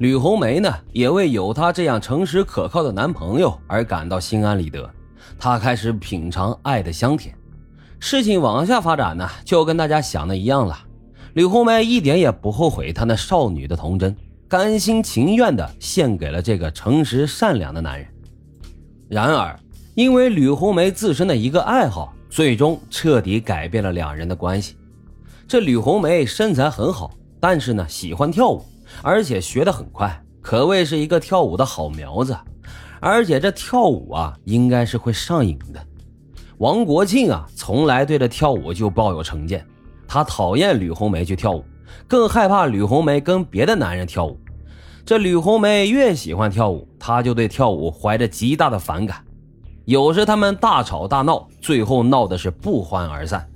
吕红梅呢，也为有她这样诚实可靠的男朋友而感到心安理得。她开始品尝爱的香甜。事情往下发展呢，就跟大家想的一样了。吕红梅一点也不后悔她那少女的童真，甘心情愿的献给了这个诚实善良的男人。然而，因为吕红梅自身的一个爱好，最终彻底改变了两人的关系。这吕红梅身材很好，但是呢喜欢跳舞，而且学得很快，可谓是一个跳舞的好苗子。而且这跳舞啊，应该是会上瘾的。王国庆啊，从来对这跳舞就抱有成见，他讨厌吕红梅去跳舞，更害怕吕红梅跟别的男人跳舞。这吕红梅越喜欢跳舞，他就对跳舞怀着极大的反感。有时他们大吵大闹，最后闹的是不欢而散。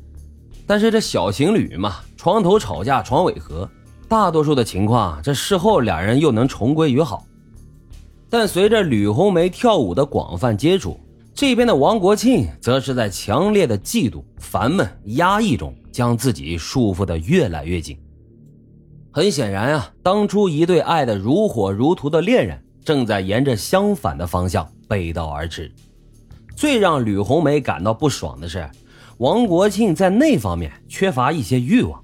但是这小情侣嘛，床头吵架床尾和，大多数的情况，这事后两人又能重归于好。但随着吕红梅跳舞的广泛接触，这边的王国庆则是在强烈的嫉妒、烦闷、压抑中，将自己束缚的越来越紧。很显然啊，当初一对爱得如火如荼的恋人，正在沿着相反的方向背道而驰。最让吕红梅感到不爽的是。王国庆在那方面缺乏一些欲望，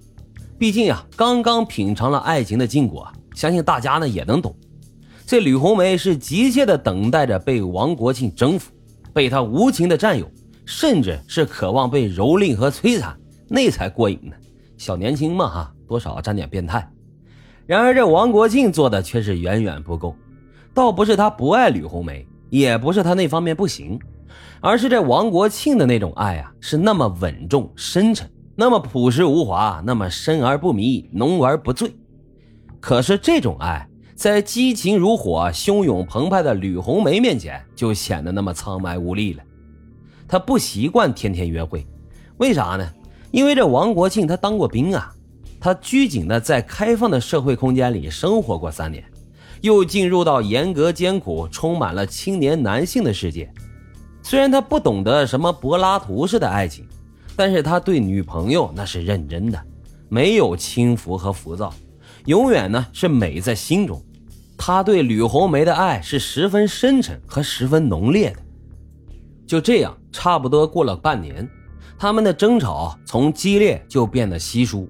毕竟呀，刚刚品尝了爱情的禁果，相信大家呢也能懂。这吕红梅是急切的等待着被王国庆征服，被他无情的占有，甚至是渴望被蹂躏和摧残，那才过瘾呢。小年轻嘛，哈，多少沾点变态。然而这王国庆做的却是远远不够，倒不是他不爱吕红梅，也不是他那方面不行。而是这王国庆的那种爱啊，是那么稳重深沉，那么朴实无华，那么深而不迷，浓而不醉。可是这种爱，在激情如火、汹涌澎湃的吕红梅面前，就显得那么苍白无力了。他不习惯天天约会，为啥呢？因为这王国庆他当过兵啊，他拘谨的在开放的社会空间里生活过三年，又进入到严格艰苦、充满了青年男性的世界。虽然他不懂得什么柏拉图式的爱情，但是他对女朋友那是认真的，没有轻浮和浮躁，永远呢是美在心中。他对吕红梅的爱是十分深沉和十分浓烈的。就这样，差不多过了半年，他们的争吵从激烈就变得稀疏，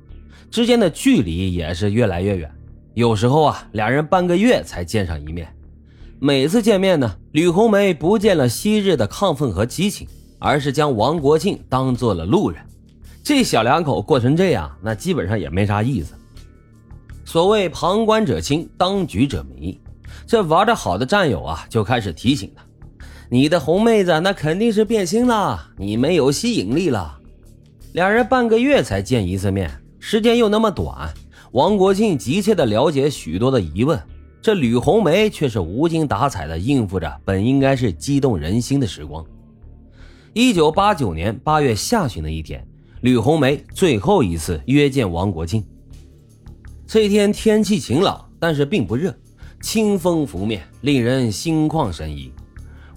之间的距离也是越来越远，有时候啊，俩人半个月才见上一面。每次见面呢，吕红梅不见了昔日的亢奋和激情，而是将王国庆当做了路人。这小两口过成这样，那基本上也没啥意思。所谓旁观者清，当局者迷。这玩的好的战友啊，就开始提醒他：“你的红妹子那肯定是变心了，你没有吸引力了。”两人半个月才见一次面，时间又那么短，王国庆急切地了解许多的疑问。这吕红梅却是无精打采地应付着本应该是激动人心的时光。一九八九年八月下旬的一天，吕红梅最后一次约见王国庆。这天天气晴朗，但是并不热，清风拂面，令人心旷神怡。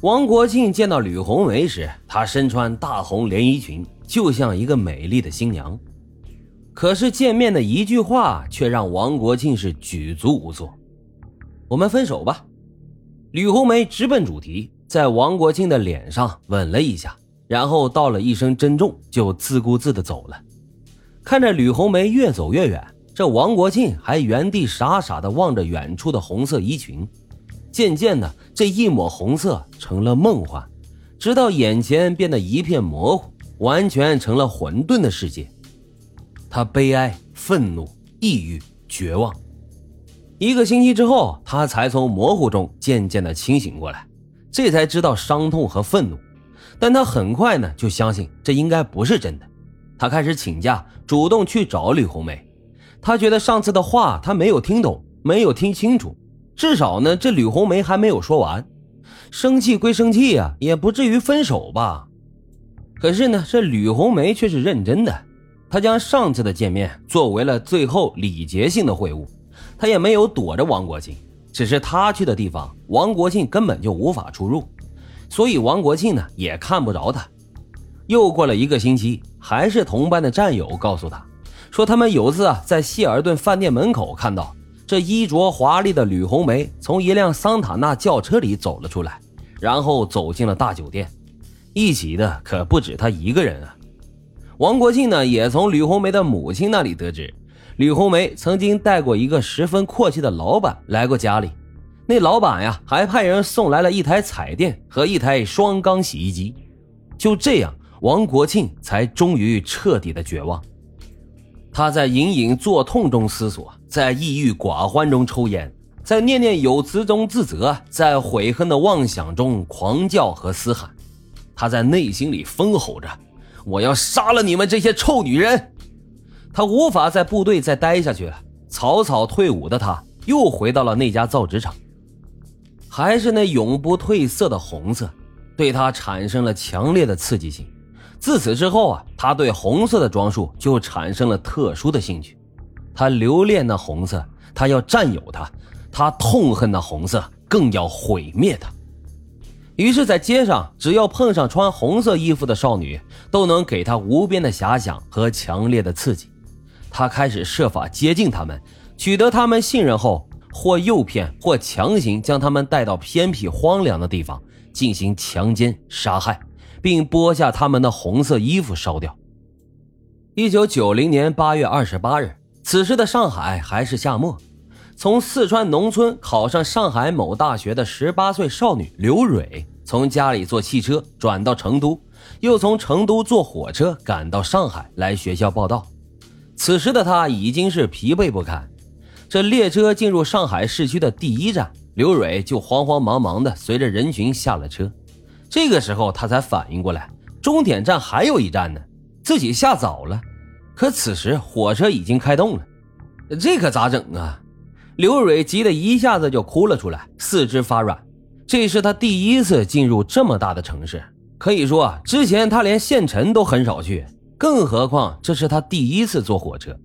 王国庆见到吕红梅时，她身穿大红连衣裙，就像一个美丽的新娘。可是见面的一句话，却让王国庆是举足无措。我们分手吧，吕红梅直奔主题，在王国庆的脸上吻了一下，然后道了一声珍重，就自顾自的走了。看着吕红梅越走越远，这王国庆还原地傻傻的望着远处的红色衣裙。渐渐的，这一抹红色成了梦幻，直到眼前变得一片模糊，完全成了混沌的世界。他悲哀、愤怒、抑郁、绝望。一个星期之后，他才从模糊中渐渐的清醒过来，这才知道伤痛和愤怒。但他很快呢就相信这应该不是真的。他开始请假，主动去找吕红梅。他觉得上次的话他没有听懂，没有听清楚，至少呢这吕红梅还没有说完。生气归生气呀，也不至于分手吧？可是呢，这吕红梅却是认真的。她将上次的见面作为了最后礼节性的会晤。他也没有躲着王国庆，只是他去的地方，王国庆根本就无法出入，所以王国庆呢也看不着他。又过了一个星期，还是同班的战友告诉他，说他们有次啊在希尔顿饭店门口看到这衣着华丽的吕红梅从一辆桑塔纳轿车里走了出来，然后走进了大酒店。一起的可不止他一个人啊！王国庆呢，也从吕红梅的母亲那里得知，吕红梅曾经带过一个十分阔气的老板来过家里。那老板呀，还派人送来了一台彩电和一台双缸洗衣机。就这样，王国庆才终于彻底的绝望。他在隐隐作痛中思索，在抑郁寡欢中抽烟，在念念有词中自责，在悔恨的妄想中狂叫和嘶喊。他在内心里疯吼着：“我要杀了你们这些臭女人！”他无法在部队再待下去了。草草退伍的他，又回到了那家造纸厂。还是那永不褪色的红色，对他产生了强烈的刺激性。自此之后啊，他对红色的装束就产生了特殊的兴趣。他留恋那红色，他要占有它；他痛恨那红色，更要毁灭它。于是，在街上，只要碰上穿红色衣服的少女，都能给他无边的遐想和强烈的刺激。他开始设法接近他们，取得他们信任后。或诱骗，或强行将他们带到偏僻荒凉的地方进行强奸、杀害，并剥下他们的红色衣服烧掉。一九九零年八月二十八日，此时的上海还是夏末。从四川农村考上上海某大学的十八岁少女刘蕊，从家里坐汽车转到成都，又从成都坐火车赶到上海来学校报道。此时的她已经是疲惫不堪。这列车进入上海市区的第一站，刘蕊就慌慌忙忙的随着人群下了车。这个时候，他才反应过来，终点站还有一站呢，自己下早了。可此时火车已经开动了，这可咋整啊？刘蕊急得一下子就哭了出来，四肢发软。这是他第一次进入这么大的城市，可以说之前他连县城都很少去，更何况这是他第一次坐火车。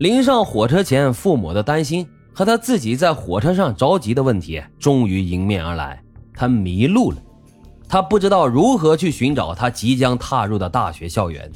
临上火车前，父母的担心和他自己在火车上着急的问题终于迎面而来。他迷路了，他不知道如何去寻找他即将踏入的大学校园。